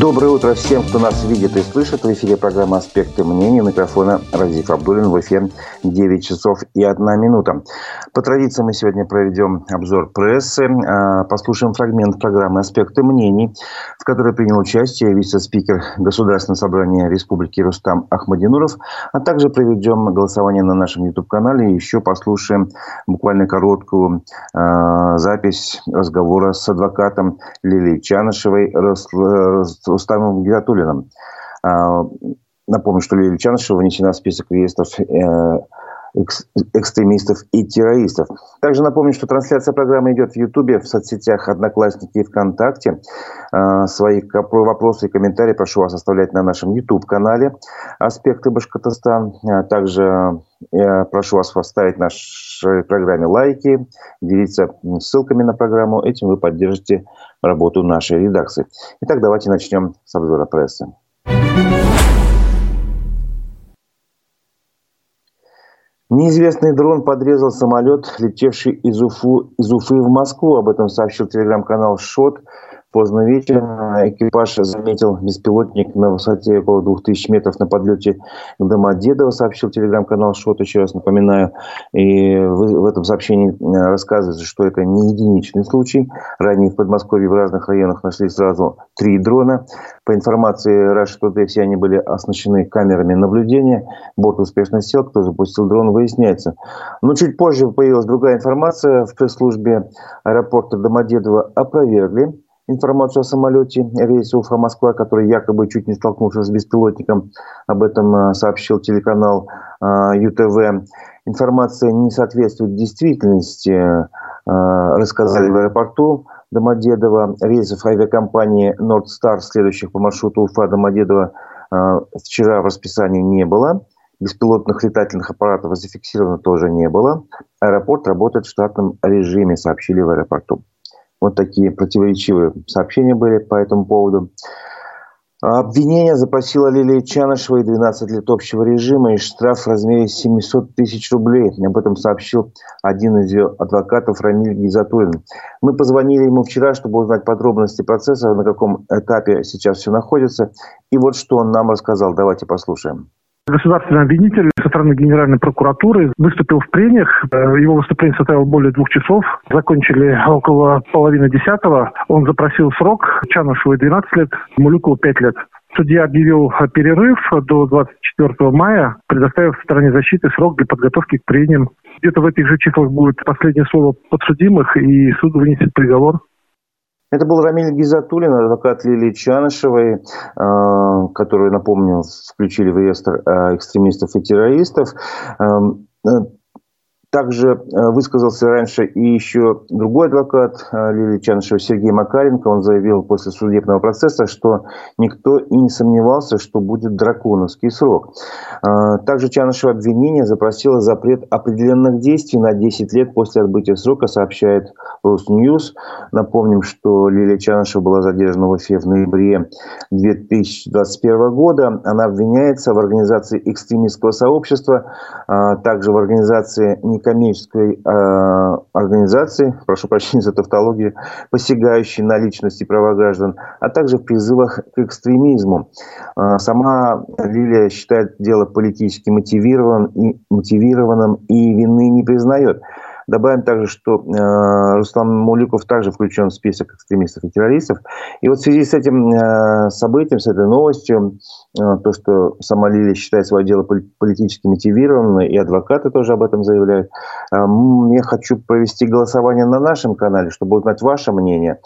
Доброе утро всем, кто нас видит и слышит. В эфире программа «Аспекты мнений». Микрофона Разиф Абдулин. В эфире 9 часов и 1 минута. По традиции мы сегодня проведем обзор прессы. А, послушаем фрагмент программы «Аспекты мнений», в которой принял участие вице-спикер Государственного собрания Республики Рустам Ахмадинуров. А также проведем голосование на нашем YouTube-канале. И еще послушаем буквально короткую э, запись разговора с адвокатом Лилией Чанышевой Рустамом Гиратулиным. А, напомню, что Лилия Чанышева внесена в список реестров э, экстремистов и террористов. Также напомню, что трансляция программы идет в Ютубе, в соцсетях Одноклассники и ВКонтакте. А, свои вопросы и комментарии прошу вас оставлять на нашем YouTube-канале «Аспекты Башкортостан». А также я прошу вас поставить нашей программе лайки, делиться ссылками на программу. Этим вы поддержите работу нашей редакции. Итак, давайте начнем с обзора прессы. Неизвестный дрон подрезал самолет, летевший из, Уфу, из Уфы в Москву. Об этом сообщил телеграм-канал «Шот». Поздно вечером экипаж заметил беспилотник на высоте около 2000 метров на подлете к Домодедово, сообщил телеграм-канал «Шот», еще раз напоминаю. И в, этом сообщении э, рассказывается, что это не единичный случай. Ранее в Подмосковье в разных районах нашли сразу три дрона. По информации Rush Today, все они были оснащены камерами наблюдения. Борт успешно сел, кто запустил дрон, выясняется. Но чуть позже появилась другая информация. В пресс-службе аэропорта Домодедово опровергли информацию о самолете рейса Уфа-Москва, который якобы чуть не столкнулся с беспилотником. Об этом э, сообщил телеканал э, ЮТВ. Информация не соответствует действительности, э, рассказали в аэропорту Домодедово. Рейсов авиакомпании Nord следующих по маршруту Уфа-Домодедово, вчера в расписании не было. Беспилотных летательных аппаратов зафиксировано тоже не было. Аэропорт работает в штатном режиме, сообщили в аэропорту. Вот такие противоречивые сообщения были по этому поводу. Обвинение запросила Лилия Чанышева и 12 лет общего режима и штраф в размере 700 тысяч рублей. Об этом сообщил один из ее адвокатов Рамиль Гизатуллин. Мы позвонили ему вчера, чтобы узнать подробности процесса, на каком этапе сейчас все находится. И вот что он нам рассказал. Давайте послушаем. Государственный обвинитель со стороны Генеральной прокуратуры выступил в прениях. Э, его выступление состояло более двух часов. Закончили около половины десятого. Он запросил срок. Чанушевой 12 лет, Мулюкову 5 лет. Судья объявил перерыв до 24 мая, предоставив стороне защиты срок для подготовки к прениям. Где-то в этих же числах будет последнее слово подсудимых, и суд вынесет приговор. Это был Рамиль Гизатуллин, адвокат Лилии Чанышевой, э, которую, напомню, включили в реестр э, экстремистов и террористов. Также э, высказался раньше и еще другой адвокат э, Лилии Чанышева Сергей Макаренко. Он заявил после судебного процесса, что никто и не сомневался, что будет драконовский срок. Э, также Чанышева обвинение запросила запрет определенных действий на 10 лет после отбытия срока, сообщает Росньюз. Напомним, что Лилия Чанышева была задержана в Уфе в ноябре 2021 года. Она обвиняется в организации экстремистского сообщества, также в организации некоммерческой э, организации, прошу прощения за тавтологию, посягающей на личности права граждан, а также в призывах к экстремизму. Э, сама Лилия считает дело политически мотивированным и, мотивированным и вины не признает. Добавим также, что э, Руслан Муликов также включен в список экстремистов и террористов. И вот в связи с этим э, событием, с этой новостью, э, то, что сама Лилия считает свое дело политически мотивированным, и адвокаты тоже об этом заявляют, э, я хочу провести голосование на нашем канале, чтобы узнать ваше мнение.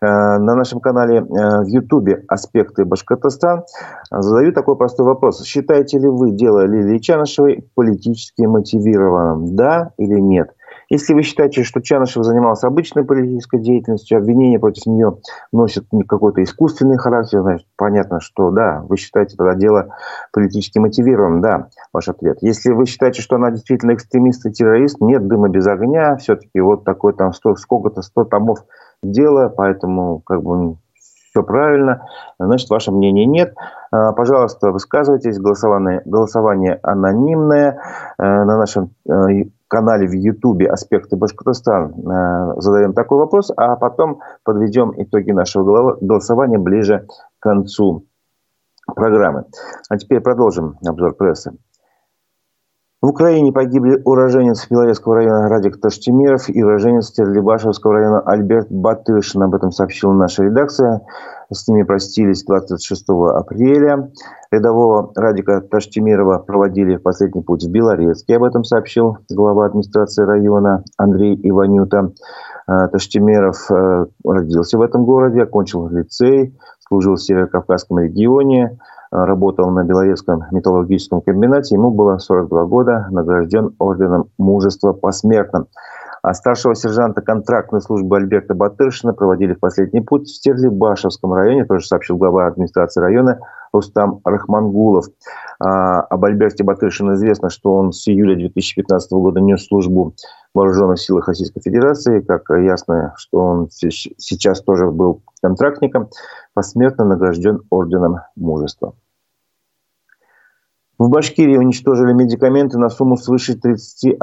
Э, на нашем канале э, в Ютубе «Аспекты Башкортостан» задаю такой простой вопрос. Считаете ли вы дело Лилии Чанышевой политически мотивированным? Да или нет? Если вы считаете, что Чанышев занимался обычной политической деятельностью, обвинения против нее носят какой-то искусственный характер, значит, понятно, что да, вы считаете тогда дело политически мотивированным, да, ваш ответ. Если вы считаете, что она действительно экстремист и террорист, нет дыма без огня, все-таки вот такой там сколько-то 100 томов дела, поэтому как бы все правильно, значит, ваше мнение нет. А, пожалуйста, высказывайтесь, голосование, голосование анонимное э, на нашем э, канале в Ютубе «Аспекты Башкортостан» э, задаем такой вопрос, а потом подведем итоги нашего голосования ближе к концу программы. А теперь продолжим обзор прессы. В Украине погибли уроженец Белорецкого района Радик Таштемиров и уроженец Терлибашевского района Альберт Батышин. Об этом сообщила наша редакция. С ними простились 26 апреля. Рядового Радика Таштемирова проводили в последний путь в Белорецке. Об этом сообщил глава администрации района Андрей Иванюта. Э, Таштемиров э, родился в этом городе, окончил лицей, служил в Северо-Кавказском регионе, работал на Белорецком металлургическом комбинате. Ему было 42 года, награжден орденом мужества посмертно. А старшего сержанта контрактной службы Альберта Батыршина проводили в последний путь в Стерлибашевском районе, тоже сообщил глава администрации района Рустам Рахмангулов. А, об Альберте Батыршине известно, что он с июля 2015 года нес службу в вооруженных силах Российской Федерации. Как ясно, что он сейчас тоже был контрактником, посмертно награжден орденом мужества. В Башкирии уничтожили медикаменты на сумму свыше 31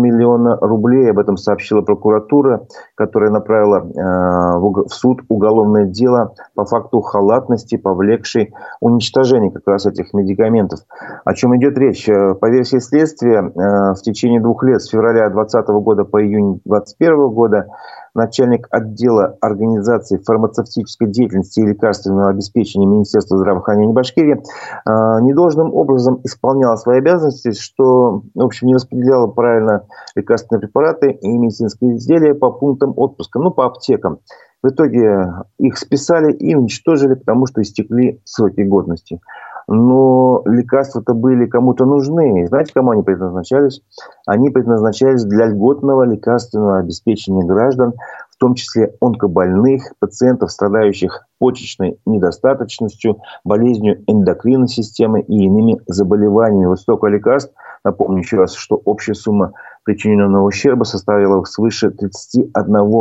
миллиона рублей. Об этом сообщила прокуратура, которая направила э, в суд уголовное дело по факту халатности, повлекшей уничтожение как раз этих медикаментов. О чем идет речь? Э, по версии следствия, э, в течение двух лет, с февраля 2020 года по июнь 2021 года, начальник отдела организации фармацевтической деятельности и лекарственного обеспечения Министерства здравоохранения Башкирии а, недолжным образом исполняла свои обязанности, что, в общем, не распределяла правильно лекарственные препараты и медицинские изделия по пунктам отпуска, ну, по аптекам. В итоге их списали и уничтожили, потому что истекли сроки годности но лекарства-то были кому-то нужны. Знаете, кому они предназначались? Они предназначались для льготного лекарственного обеспечения граждан, в том числе онкобольных, пациентов, страдающих почечной недостаточностью, болезнью эндокринной системы и иными заболеваниями. Вот столько лекарств, напомню еще раз, что общая сумма причиненного ущерба составила свыше 31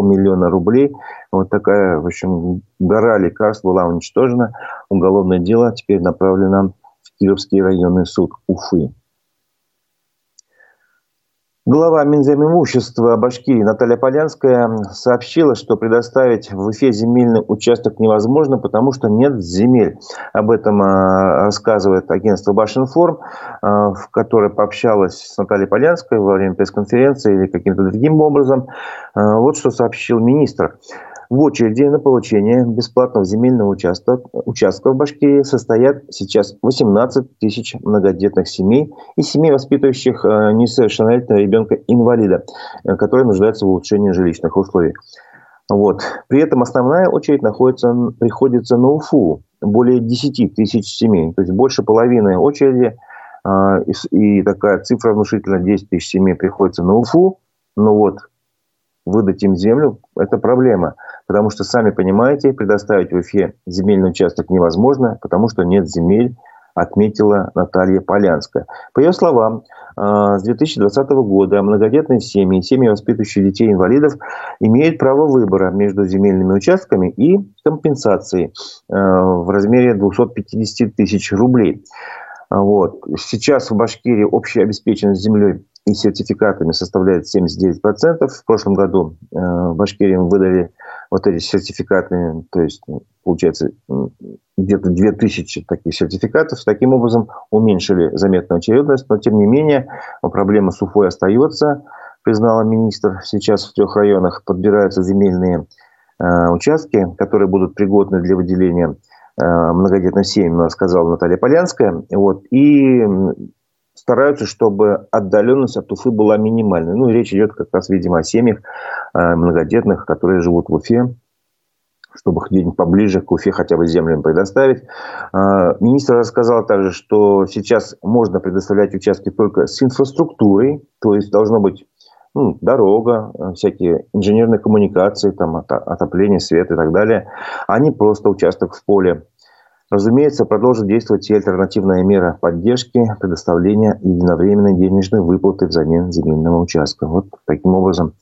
миллиона рублей. Вот такая, в общем, гора лекарств была уничтожена. Уголовное дело теперь направлено в Кировский районный суд Уфы. Глава Минземимущества Башкирии Наталья Полянская сообщила, что предоставить в Уфе земельный участок невозможно, потому что нет земель. Об этом а, рассказывает агентство Башинформ, а, в которое пообщалась с Натальей Полянской во время пресс-конференции или каким-то другим образом. А, вот что сообщил министр. В очереди на получение бесплатного земельного участка, участка в Башкирии состоят сейчас 18 тысяч многодетных семей и семей, воспитывающих э, несовершеннолетнего ребенка-инвалида, э, который нуждается в улучшении жилищных условий. Вот. При этом основная очередь находится, приходится на Уфу. Более 10 тысяч семей. То есть больше половины очереди. Э, и такая цифра внушительная, 10 тысяч семей приходится на Уфу. Ну вот, выдать им землю – это проблема. Потому что, сами понимаете, предоставить в Уфе земельный участок невозможно, потому что нет земель, отметила Наталья Полянская. По ее словам, а, с 2020 года многодетные семьи, семьи, воспитывающие детей-инвалидов, имеют право выбора между земельными участками и компенсацией а, в размере 250 тысяч рублей. Вот. Сейчас в Башкирии общая обеспеченность землей и сертификатами составляет 79%. В прошлом году э, в Башкирии выдали вот эти сертификаты, то есть, получается, где-то 2000 таких сертификатов. Таким образом, уменьшили заметную очередность, но, тем не менее, проблема с Уфой остается, признала министр. Сейчас в трех районах подбираются земельные э, участки, которые будут пригодны для выделения многодетным семьям, сказала Наталья Полянская. Вот. И стараются, чтобы отдаленность от Уфы была минимальной. Ну, речь идет как раз, видимо, о семьях э, многодетных, которые живут в Уфе, чтобы где-нибудь поближе к Уфе хотя бы землю предоставить. Э, министр рассказал также, что сейчас можно предоставлять участки только с инфраструктурой, то есть должно быть ну, дорога, э, всякие инженерные коммуникации, там, отопление, свет и так далее, а не просто участок в поле. Разумеется, продолжит действовать и альтернативная мера поддержки предоставления единовременной денежной выплаты взамен земельного участка. Вот таким образом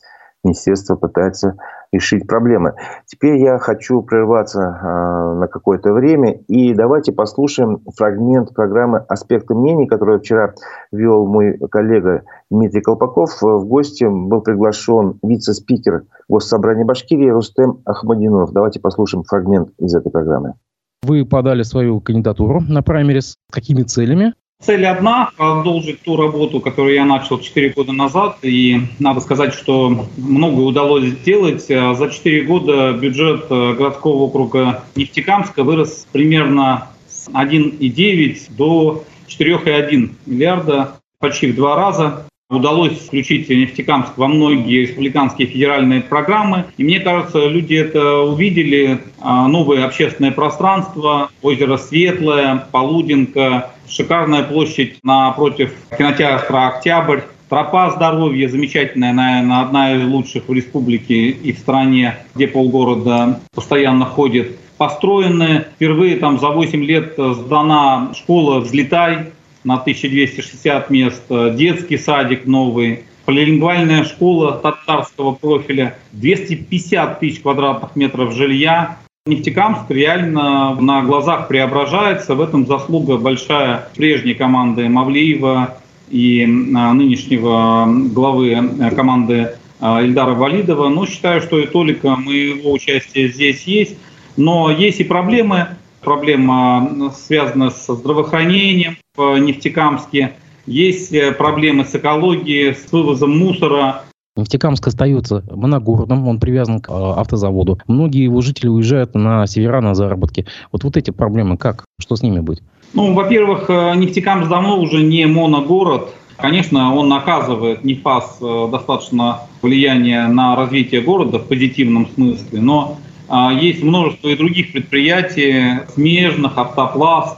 министерство пытается решить проблемы. Теперь я хочу прерваться э, на какое-то время и давайте послушаем фрагмент программы «Аспекты мнений», которую вчера вел мой коллега Дмитрий Колпаков. В гости был приглашен вице-спикер Госсобрания Башкирии Рустем Ахмадинов. Давайте послушаем фрагмент из этой программы. Вы подали свою кандидатуру на праймерис. Какими целями? Цель одна – продолжить ту работу, которую я начал 4 года назад. И надо сказать, что многое удалось сделать. За 4 года бюджет э, городского округа Нефтекамска вырос примерно с 1,9 до 4,1 миллиарда, почти в два раза удалось включить Нефтекамск во многие республиканские федеральные программы. И мне кажется, люди это увидели. А, новое общественное пространство, озеро Светлое, Полуденка, шикарная площадь напротив кинотеатра «Октябрь», Тропа здоровья замечательная, наверное, одна из лучших в республике и в стране, где полгорода постоянно ходит. Построены впервые там за 8 лет сдана школа «Взлетай», на 1260 мест, детский садик новый, полилингвальная школа татарского профиля, 250 тысяч квадратных метров жилья. Нефтекамск реально на глазах преображается. В этом заслуга большая прежней команды Мавлиева и а, нынешнего главы э, команды а, Ильдара Валидова. Но считаю, что и только моего участия здесь есть. Но есть и проблемы. Проблема связана с здравоохранением, в Нефтекамске. Есть э, проблемы с экологией, с вывозом мусора. Нефтекамск остается моногородом, он привязан к э, автозаводу. Многие его жители уезжают на севера на заработки. Вот, вот эти проблемы как? Что с ними будет? Ну, во-первых, э, Нефтекамск давно уже не моногород. Конечно, он оказывает НИФАС достаточно влияние на развитие города в позитивном смысле, но есть множество и других предприятий, смежных, автопласт,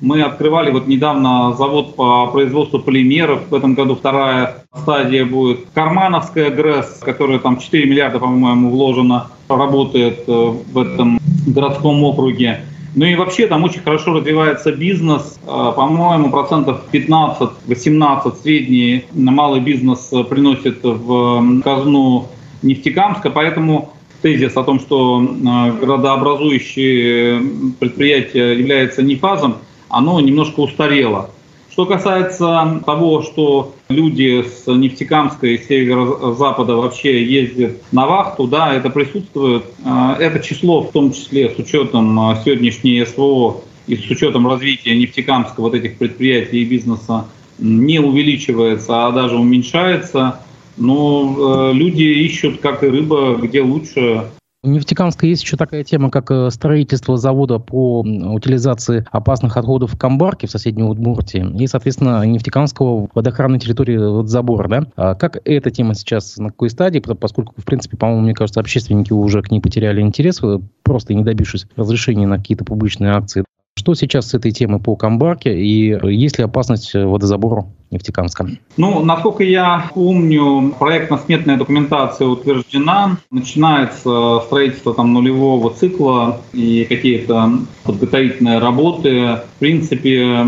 мы открывали вот недавно завод по производству полимеров. В этом году вторая стадия будет. Кармановская ГРЭС, которая там 4 миллиарда, по-моему, вложено, работает э, в этом городском округе. Ну и вообще там очень хорошо развивается бизнес. Э, по-моему, процентов 15-18 средний малый бизнес приносит в казну Нефтекамска. Поэтому тезис о том, что э, городообразующие предприятия являются нефазом, оно немножко устарело. Что касается того, что люди с Нефтекамска и северо-запада вообще ездят на вахту, да, это присутствует. А, это число, в том числе с учетом а, сегодняшней СВО и с учетом развития Нефтекамска, вот этих предприятий и бизнеса, не увеличивается, а даже уменьшается. Но э, люди ищут, как и рыба, где лучше у Нефтекамска есть еще такая тема, как э, строительство завода по утилизации опасных отходов в Камбарке в соседней Удмуртии и, соответственно, Нефтекамского водоохранной территории вот забора. Да? А как эта тема сейчас, на какой стадии, поскольку, в принципе, по-моему, мне кажется, общественники уже к ней потеряли интерес, э, просто не добившись разрешения на какие-то публичные акции. Что сейчас с этой темой по Камбарке и есть ли опасность водозабора Нефтекамска? Ну, насколько я помню, проектно-сметная документация утверждена. Начинается строительство там нулевого цикла и какие-то подготовительные работы. В принципе,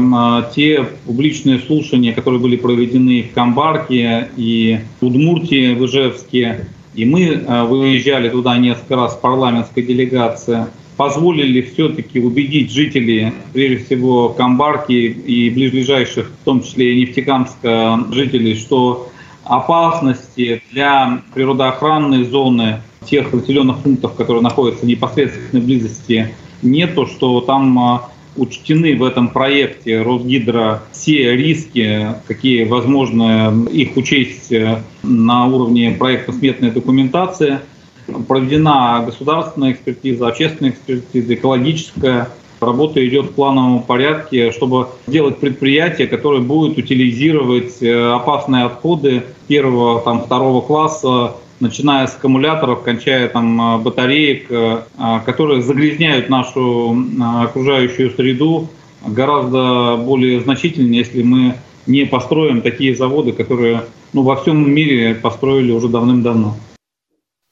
те публичные слушания, которые были проведены в Камбарке и Удмуртии, в Ижевске, и мы э, выезжали туда несколько раз в парламентской делегации – позволили все-таки убедить жителей, прежде всего Камбарки и ближайших, в том числе и Нефтекамска жителей, что опасности для природоохранной зоны тех населенных пунктов, которые находятся в непосредственной близости, нету, что там а, учтены в этом проекте Росгидро все риски, какие возможно их учесть э, на уровне проектно-сметной документации – проведена государственная экспертиза, общественная экспертиза, экологическая. Работа идет в плановом порядке, чтобы сделать предприятие, которое будет утилизировать э, опасные отходы первого, там, второго класса, начиная с аккумуляторов, кончая там, э, батареек, э, которые загрязняют нашу окружающую среду гораздо более значительно, если мы не построим такие заводы, которые ну, во всем мире построили уже давным-давно.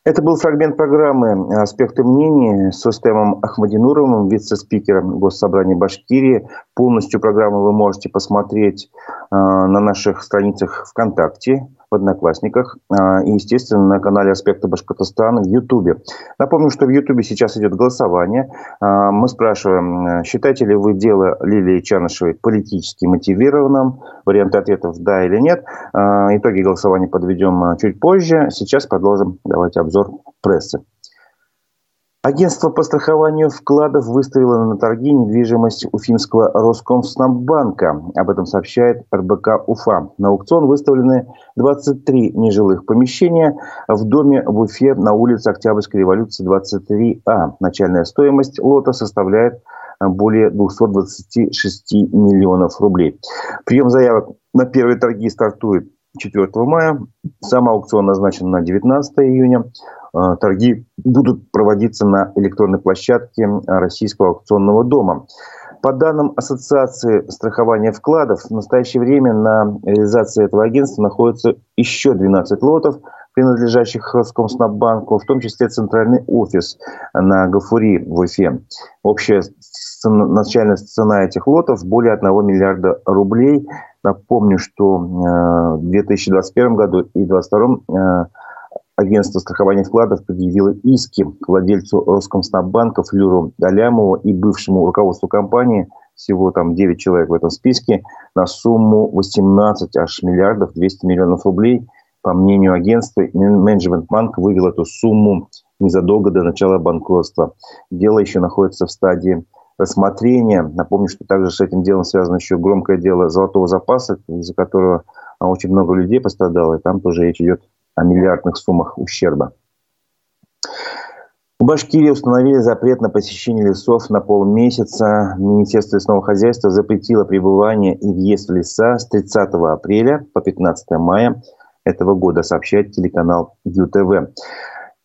Это был фрагмент программы «Аспекты мнений» с Рустемом Ахмадинуровым, вице-спикером Госсобрания Башкирии. Полностью программу вы можете посмотреть э, на наших страницах ВКонтакте, в Одноклассниках а, и, естественно, на канале «Аспекты Башкортостана» в Ютубе. Напомню, что в Ютубе сейчас идет голосование. А, мы спрашиваем, считаете ли вы дело Лилии Чанышевой политически мотивированным? Варианты ответов «да» или «нет». А, итоги голосования подведем чуть позже. Сейчас продолжим давать обзор прессы. Агентство по страхованию вкладов выставило на торги недвижимость уфимского Роскомснаббанка. Об этом сообщает РБК Уфа. На аукцион выставлены 23 нежилых помещения в доме в Уфе на улице Октябрьской революции 23А. Начальная стоимость лота составляет более 226 миллионов рублей. Прием заявок на первые торги стартует 4 мая. Сам аукцион назначен на 19 июня. А, торги будут проводиться на электронной площадке Российского аукционного дома. По данным Ассоциации страхования вкладов, в настоящее время на реализации этого агентства находится еще 12 лотов, принадлежащих Роскомснаббанку, в том числе центральный офис на Гафури в Уфе. Общая начальная цена этих лотов более 1 миллиарда рублей. Напомню, что э, в 2021 году и 2022 Агентство страхования вкладов предъявило иски к владельцу Роскомснаббанка Флюру Далямову и бывшему руководству компании, всего там 9 человек в этом списке, на сумму 18 аж миллиардов 200 миллионов рублей. По мнению агентства, менеджмент банка вывел эту сумму незадолго до начала банкротства. Дело еще находится в стадии рассмотрения. Напомню, что также с этим делом связано еще громкое дело золотого запаса, из-за которого очень много людей пострадало, и там тоже речь идет о миллиардных суммах ущерба. В Башкирии установили запрет на посещение лесов на полмесяца. Министерство лесного хозяйства запретило пребывание и въезд в леса с 30 апреля по 15 мая этого года, сообщает телеканал ЮТВ.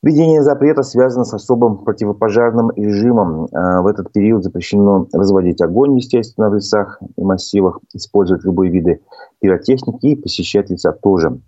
Введение запрета связано с особым противопожарным режимом. А, в этот период запрещено разводить огонь, естественно, в лесах и массивах, использовать любые виды пиротехники и посещать леса тоже.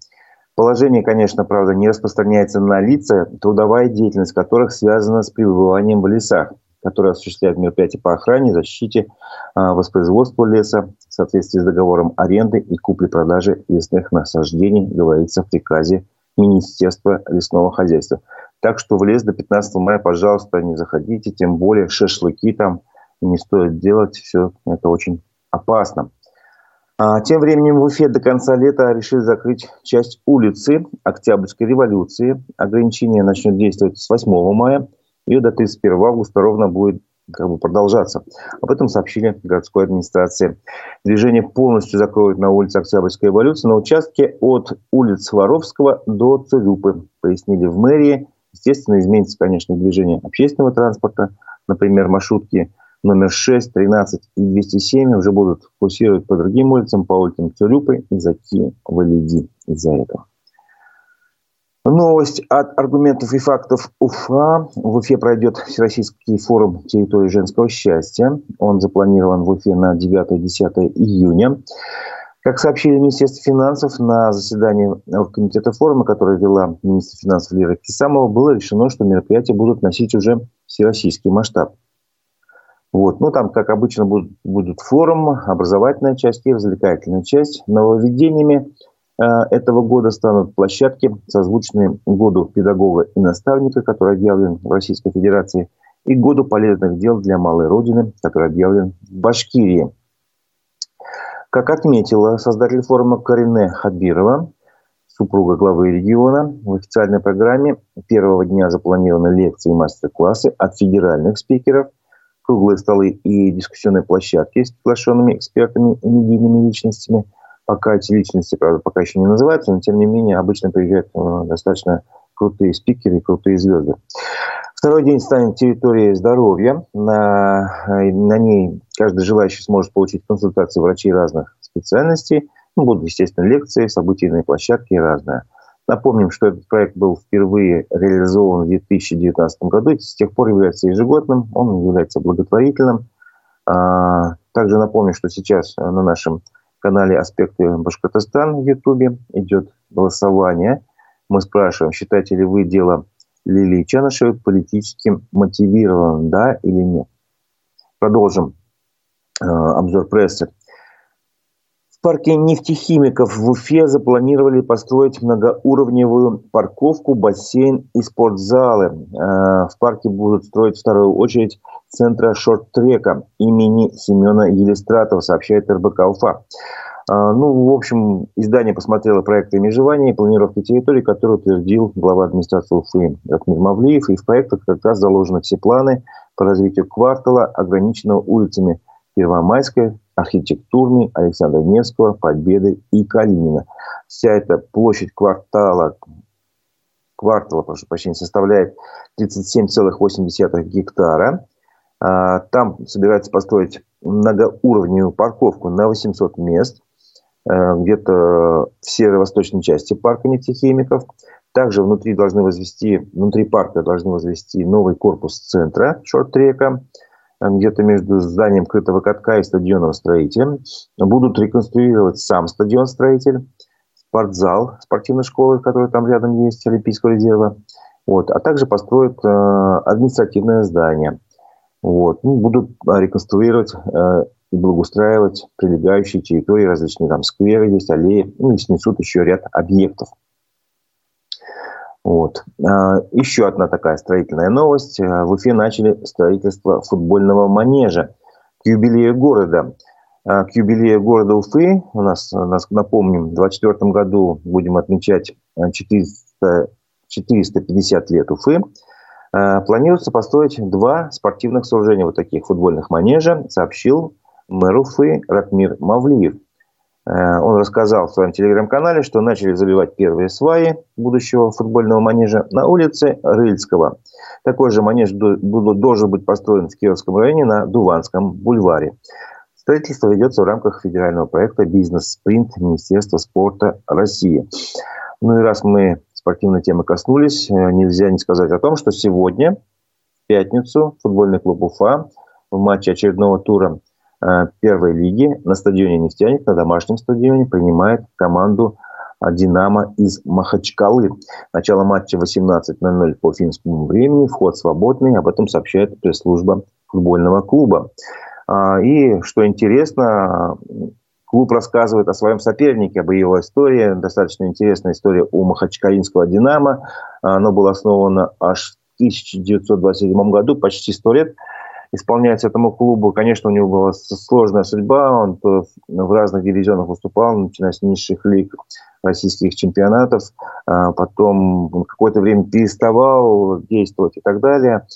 Положение, конечно, правда, не распространяется на лица, трудовая деятельность которых связана с пребыванием в лесах, которые осуществляют мероприятия по охране, защите, а, воспроизводству леса в соответствии с договором аренды и купли-продажи лесных насаждений, говорится в приказе Министерства лесного хозяйства. Так что в лес до 15 мая, пожалуйста, не заходите, тем более шашлыки там не стоит делать, все это очень опасно. А, тем временем в Уфе до конца лета решили закрыть часть улицы Октябрьской революции. Ограничение начнет действовать с 8 мая и до 31 августа ровно будет как бы продолжаться. Об этом сообщили городской администрации. Движение полностью закроют на улице Октябрьской революции на участке от улиц Воровского до Цирюпы, пояснили в мэрии. Естественно, изменится, конечно, движение общественного транспорта, например, маршрутки номер 6, 13 и 207 уже будут курсировать по другим улицам, по улицам Цурюпы и Заки Валиди из-за этого. Новость от аргументов и фактов УФА. В Уфе пройдет Всероссийский форум территории женского счастья. Он запланирован в Уфе на 9-10 июня. Как сообщили Министерство финансов, на заседании комитета форума, который вела министр финансов Лера Кисамова, было решено, что мероприятия будут носить уже всероссийский масштаб. Вот. Ну, там, как обычно, будут, будут форум, образовательная часть и развлекательная часть. Нововведениями э, этого года станут площадки, созвучные году педагога и наставника, который объявлен в Российской Федерации, и году полезных дел для малой родины, который объявлен в Башкирии. Как отметила создатель форума Карине Хадбирова, супруга главы региона, в официальной программе первого дня запланированы лекции и мастер-классы от федеральных спикеров – круглые столы и дискуссионные площадки с приглашенными экспертами и медийными личностями. Пока эти личности, правда, пока еще не называются, но тем не менее обычно приезжают э, достаточно крутые спикеры и крутые звезды. Второй день станет территорией здоровья. На, э, на ней каждый желающий сможет получить консультации врачей разных специальностей. Ну, будут, естественно, лекции, событийные площадки и разное. Напомним, что этот проект был впервые реализован в 2019 году и с тех пор является ежегодным, он является благотворительным. А, также напомню, что сейчас на нашем канале «Аспекты Башкортостан» в Ютубе идет голосование. Мы спрашиваем, считаете ли вы дело Лилии Чанышевой политически мотивированным, да или нет. Продолжим э, обзор прессы парке нефтехимиков в Уфе запланировали построить многоуровневую парковку, бассейн и спортзалы. Э, в парке будут строить вторую очередь центра шорт-трека имени Семена Елистратова, сообщает РБК Уфа. Э, ну, в общем, издание посмотрело проекты межевания и планировки территории, которые утвердил глава администрации Уфы Ратмир Мавлиев. И в проектах как раз заложены все планы по развитию квартала, ограниченного улицами Первомайская, архитектурный Александра Невского, Победы и Калинина. Вся эта площадь квартала, квартала, прошу прощения, составляет 37,8 гектара. А, там собирается построить многоуровневую парковку на 800 мест, э, где-то в северо-восточной части парка нефтехимиков. Также внутри должны возвести, внутри парка должны возвести новый корпус центра шорт-трека – где-то между зданием крытого катка и стадионом строителем. Будут реконструировать сам стадион строитель, спортзал спортивной школы, которая там рядом есть, Олимпийского резерва. Вот. А также построят э, административное здание. Вот. Ну, будут реконструировать э, и благоустраивать прилегающие территории, различные там скверы есть, аллеи, ну и снесут еще ряд объектов. Вот. А, еще одна такая строительная новость. А, в Уфе начали строительство футбольного манежа к юбилею города. А, к юбилею города Уфы, у нас, нас напомним, в 2024 году будем отмечать 400, 450 лет Уфы, планируется построить два спортивных сооружения, вот таких футбольных манежа, сообщил мэр Уфы Ратмир Мавлиев. Э, он рассказал в своем телеграм-канале, что начали заливать первые сваи будущего футбольного манежа на улице Рыльского. Такой же манеж должен быть построен в Кировском районе на Дуванском бульваре. Строительство ведется в рамках федерального проекта «Бизнес-спринт» Министерства спорта России. Ну и раз мы спортивной темы коснулись, э, нельзя не сказать о том, что сегодня, в пятницу, футбольный клуб «Уфа» в матче очередного тура – первой лиги на стадионе «Нефтяник», на домашнем стадионе, принимает команду э, «Динамо» из Махачкалы. Начало матча 18.00 по финскому времени. Вход свободный. Об этом сообщает пресс-служба футбольного клуба. А, и, что интересно, клуб рассказывает о своем сопернике, об его истории. Достаточно интересная история у махачкалинского «Динамо». Оно было основано аж в 1927 году, почти 100 лет исполняется этому клубу. Конечно, у него была сложная судьба. Он в разных дивизионах выступал, начиная с низших лиг российских чемпионатов. А потом какое-то время переставал действовать и так далее.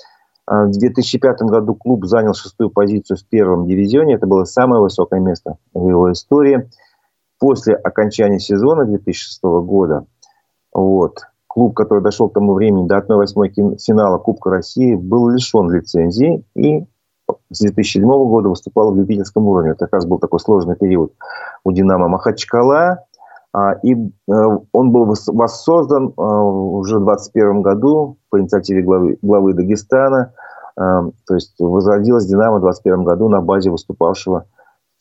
А в 2005 году клуб занял шестую позицию в первом дивизионе. Это было самое высокое место в его истории. После окончания сезона 2006 года вот, клуб, который дошел к тому времени до 1-8 финала Кубка России, был лишен лицензии и с 2007 года выступал в любительском уровне. Это как раз был такой сложный период у «Динамо» Махачкала. А, и э, он был воссоздан э, уже в 2021 году по инициативе главы, главы Дагестана. Э, то есть возродилась «Динамо» в 2021 году на базе выступавшего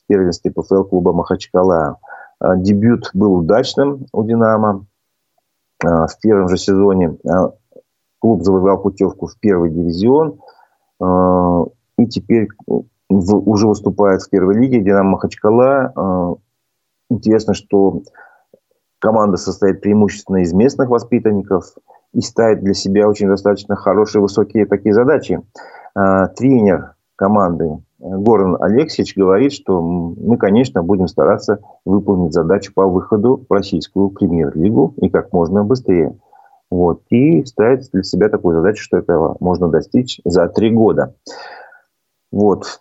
в первенстве ПФЛ клуба Махачкала. Дебют был удачным у «Динамо». В первом же сезоне клуб завоевал путевку в первый дивизион и теперь уже выступает в первой лиге «Динамо Махачкала». Интересно, что команда состоит преимущественно из местных воспитанников и ставит для себя очень достаточно хорошие, высокие такие задачи. Тренер команды Горан Алексеевич говорит, что мы, конечно, будем стараться выполнить задачу по выходу в российскую премьер-лигу и как можно быстрее. Вот. И ставит для себя такую задачу, что этого можно достичь за три года. Вот.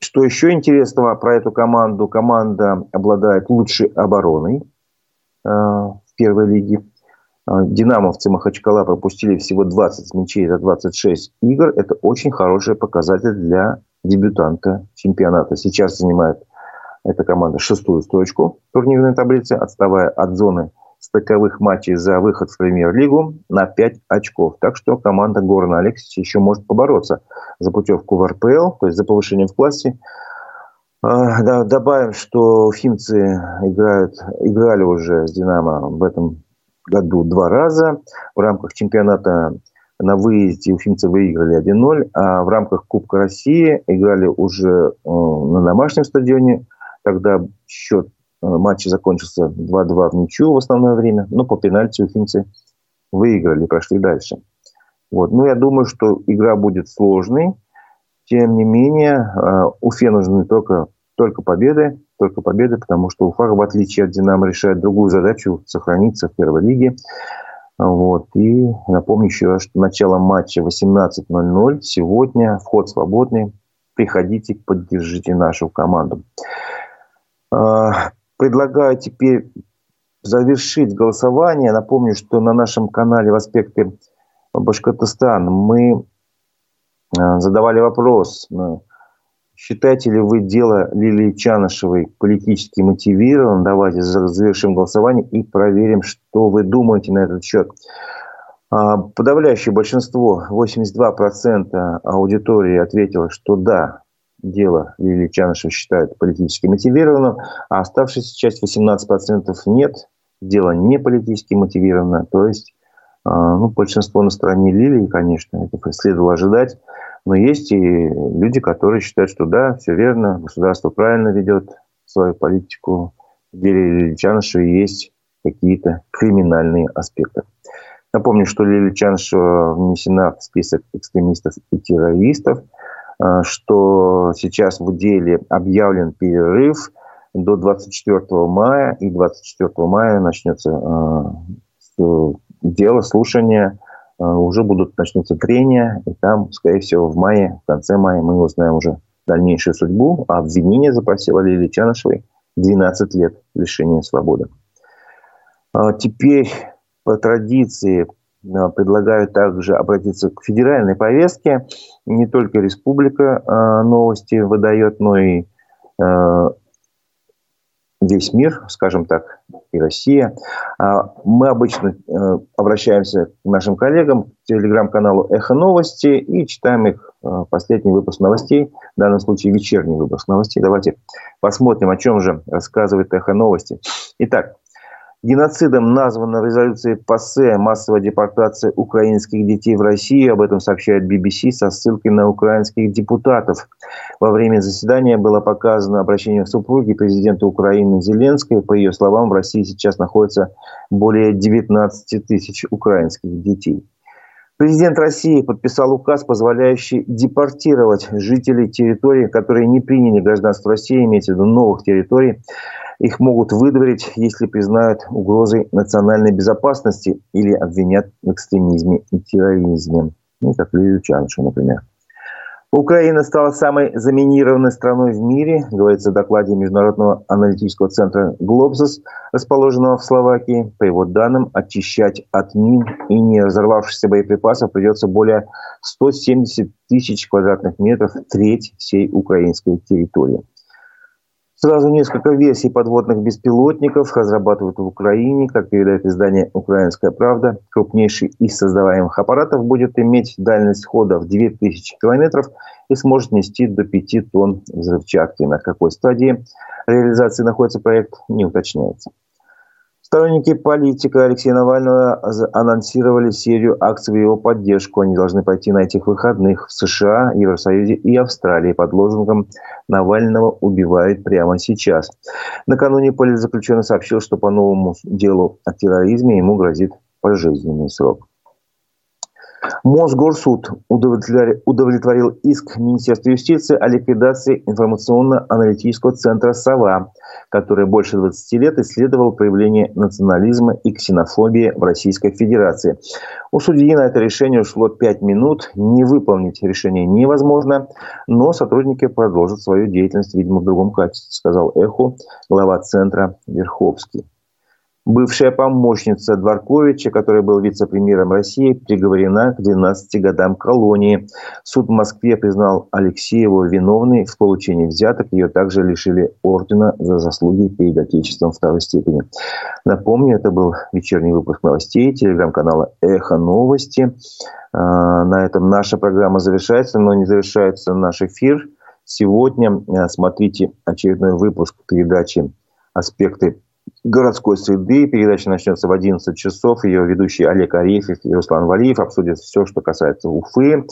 Что еще интересного про эту команду? Команда обладает лучшей обороной э, в первой лиге. Э, Динамовцы Махачкала пропустили всего 20 мячей за 26 игр. Это очень хороший показатель для дебютанта чемпионата. Сейчас занимает эта команда шестую строчку турнирной таблице, отставая от зоны стыковых матчей за выход в премьер-лигу на 5 очков. Так что команда Горна Алексеевича еще может побороться за путевку в РПЛ, то есть за повышение в классе. А, добавим, что финцы играют, играли уже с «Динамо» в этом году два раза. В рамках чемпионата на выезде уфимцы выиграли 1-0, а в рамках Кубка России играли уже э, на домашнем стадионе. Тогда счет матче закончился 2-2 в ничью в основное время, но по пенальти уфимцы выиграли, прошли дальше. Вот. Ну, я думаю, что игра будет сложной. Тем не менее, э, Уфе нужны только, только победы, только победы, потому что Уфа, в отличие от Динамо, решает другую задачу – сохраниться в первой лиге. Вот. И напомню еще что начало матча 18.00. Сегодня вход свободный. Приходите, поддержите нашу команду. А, предлагаю теперь завершить голосование. Напомню, что на нашем канале в аспекте Башкортостан мы а, задавали вопрос, считаете ли вы дело Лилии Чанышевой политически мотивированным? Давайте завершим голосование и проверим, что вы думаете на этот счет. А, подавляющее большинство, 82% аудитории ответило, что да, дело Лилии Чанышева считают политически мотивированным, а оставшаяся часть 18% нет, дело не политически мотивировано. То есть а, ну, большинство на стороне Лилии, конечно, это следовало ожидать. Но есть и люди, которые считают, что да, все верно, государство правильно ведет свою политику. В деле Лилии Чанышевой есть какие-то криминальные аспекты. Напомню, что Лилия Чанышева внесена в список экстремистов и террористов, а, что сейчас в деле объявлен перерыв до 24 мая, и 24 мая начнется а, дело, слушание, уже будут начнутся прения, и там, скорее всего, в мае, в конце мая мы узнаем уже дальнейшую судьбу, а обвинение запросила Лилии Чанышевой 12 лет лишения свободы. А теперь по традиции а, предлагаю также обратиться к федеральной повестке. Не только республика а, новости выдает, но и весь мир, скажем так, и Россия. Мы обычно э, обращаемся к нашим коллегам, к телеграм-каналу «Эхо новости» и читаем их э, последний выпуск новостей, в данном случае вечерний выпуск новостей. Давайте посмотрим, о чем же рассказывает «Эхо новости». Итак, Геноцидом названа в резолюции ПАСЕ массовая депортация украинских детей в Россию. Об этом сообщает BBC со ссылкой на украинских депутатов. Во время заседания было показано обращение к супруге президента Украины Зеленской. По ее словам, в России сейчас находится более 19 тысяч украинских детей. Президент России подписал указ, позволяющий депортировать жителей территорий, которые не приняли гражданство России, имеется в виду новых территорий, их могут выдворить, если признают угрозой национальной безопасности или обвинят в экстремизме и терроризме. Ну, как Лилию Чаншу, например. Украина стала самой заминированной страной в мире, говорится в докладе Международного аналитического центра «Глобзос», расположенного в Словакии. По его данным, очищать от мин и не разорвавшихся боеприпасов придется более 170 тысяч квадратных метров, треть всей украинской территории. Сразу несколько версий подводных беспилотников разрабатывают в Украине. Как передает издание «Украинская правда», крупнейший из создаваемых аппаратов будет иметь дальность хода в 2000 километров и сможет нести до 5 тонн взрывчатки. На какой стадии реализации находится проект, не уточняется. Сторонники политика Алексея Навального анонсировали серию акций в его поддержку. Они должны пойти на этих выходных в США, Евросоюзе и Австралии под лозунгом «Навального убивают прямо сейчас». Накануне политзаключенный сообщил, что по новому делу о терроризме ему грозит пожизненный срок. Мосгорсуд удовлетворил иск Министерства юстиции о ликвидации информационно-аналитического центра «Сова», который больше 20 лет исследовал проявление национализма и ксенофобии в Российской Федерации. У судьи на это решение ушло 5 минут. Не выполнить решение невозможно, но сотрудники продолжат свою деятельность, видимо, в другом качестве, сказал Эхо, глава центра Верховский. Бывшая помощница Дворковича, который был вице-премьером России, приговорена к 12 годам колонии. Суд в Москве признал Алексееву виновной в получении взяток. Ее также лишили ордена за заслуги перед Отечеством второй степени. Напомню, это был вечерний выпуск новостей телеграм-канала «Эхо новости». А, на этом наша программа завершается, но не завершается наш эфир. Сегодня а, смотрите очередной выпуск передачи «Аспекты городской среды. Передача начнется в 11 часов. Ее ведущие Олег Арефьев и Руслан Валиев обсудят все, что касается Уфы,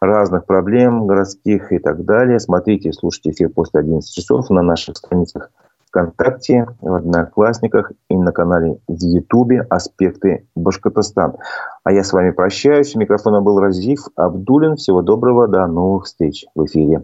разных проблем городских и так далее. Смотрите, слушайте эфир после 11 часов на наших страницах ВКонтакте, в Одноклассниках и на канале в Ютубе «Аспекты Башкортостан». А я с вами прощаюсь. У был Разив Абдулин. Всего доброго. До новых встреч в эфире.